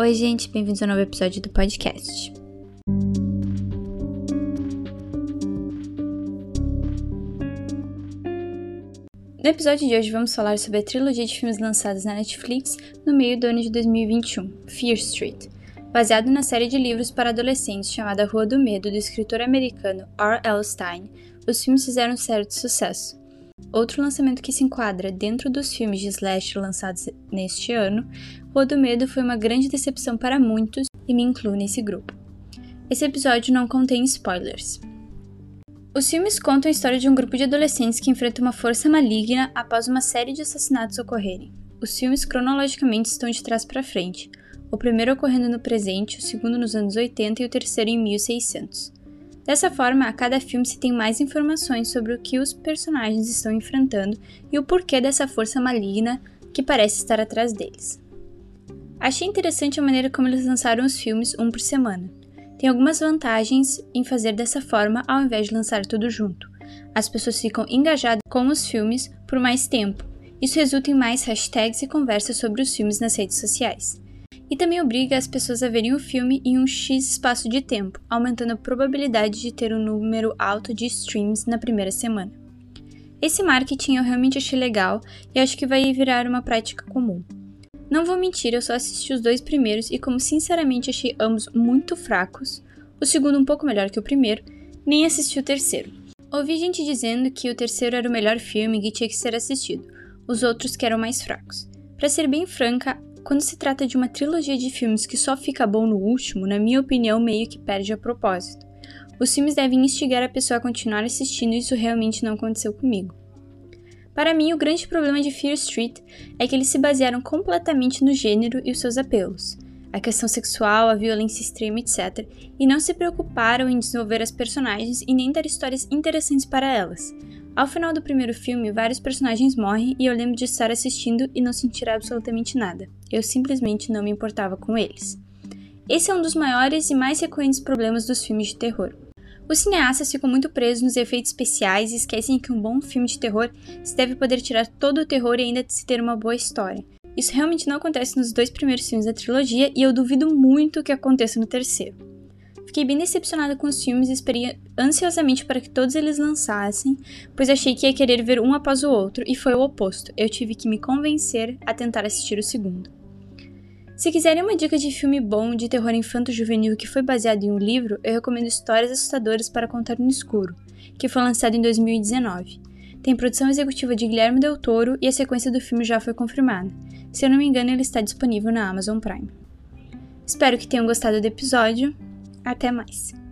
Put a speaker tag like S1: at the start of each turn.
S1: Oi, gente, bem-vindos a um novo episódio do podcast. No episódio de hoje vamos falar sobre a trilogia de filmes lançados na Netflix no meio do ano de 2021, Fear Street, baseado na série de livros para adolescentes chamada Rua do Medo do escritor americano R. L. Stein. Os filmes fizeram certo sucesso. Outro lançamento que se enquadra dentro dos filmes de slash lançados neste ano Rua do Medo foi uma grande decepção para muitos e me incluo nesse grupo. Esse episódio não contém spoilers. Os filmes contam a história de um grupo de adolescentes que enfrenta uma força maligna após uma série de assassinatos ocorrerem. Os filmes cronologicamente estão de trás para frente, o primeiro ocorrendo no presente, o segundo nos anos 80 e o terceiro em 1600. Dessa forma, a cada filme se tem mais informações sobre o que os personagens estão enfrentando e o porquê dessa força maligna que parece estar atrás deles. Achei interessante a maneira como eles lançaram os filmes um por semana. Tem algumas vantagens em fazer dessa forma ao invés de lançar tudo junto. As pessoas ficam engajadas com os filmes por mais tempo. Isso resulta em mais hashtags e conversas sobre os filmes nas redes sociais. E também obriga as pessoas a verem o filme em um X espaço de tempo, aumentando a probabilidade de ter um número alto de streams na primeira semana. Esse marketing eu realmente achei legal e acho que vai virar uma prática comum. Não vou mentir, eu só assisti os dois primeiros e, como sinceramente achei ambos muito fracos, o segundo um pouco melhor que o primeiro, nem assisti o terceiro. Ouvi gente dizendo que o terceiro era o melhor filme que tinha que ser assistido, os outros que eram mais fracos. Para ser bem franca, quando se trata de uma trilogia de filmes que só fica bom no último, na minha opinião, meio que perde a propósito. Os filmes devem instigar a pessoa a continuar assistindo e isso realmente não aconteceu comigo. Para mim, o grande problema de Fear Street é que eles se basearam completamente no gênero e os seus apelos, a questão sexual, a violência extrema, etc., e não se preocuparam em desenvolver as personagens e nem dar histórias interessantes para elas. Ao final do primeiro filme, vários personagens morrem e eu lembro de estar assistindo e não sentir absolutamente nada. Eu simplesmente não me importava com eles. Esse é um dos maiores e mais recorrentes problemas dos filmes de terror. Os cineastas ficam muito presos nos efeitos especiais e esquecem que um bom filme de terror se deve poder tirar todo o terror e ainda se ter uma boa história. Isso realmente não acontece nos dois primeiros filmes da trilogia e eu duvido muito que aconteça no terceiro. Fiquei bem decepcionada com os filmes e esperei ansiosamente para que todos eles lançassem, pois achei que ia querer ver um após o outro e foi o oposto. Eu tive que me convencer a tentar assistir o segundo. Se quiserem uma dica de filme bom de terror infanto-juvenil que foi baseado em um livro, eu recomendo Histórias Assustadoras para Contar no Escuro, que foi lançado em 2019. Tem produção executiva de Guilherme Del Toro e a sequência do filme já foi confirmada. Se eu não me engano, ele está disponível na Amazon Prime. Espero que tenham gostado do episódio. Até mais!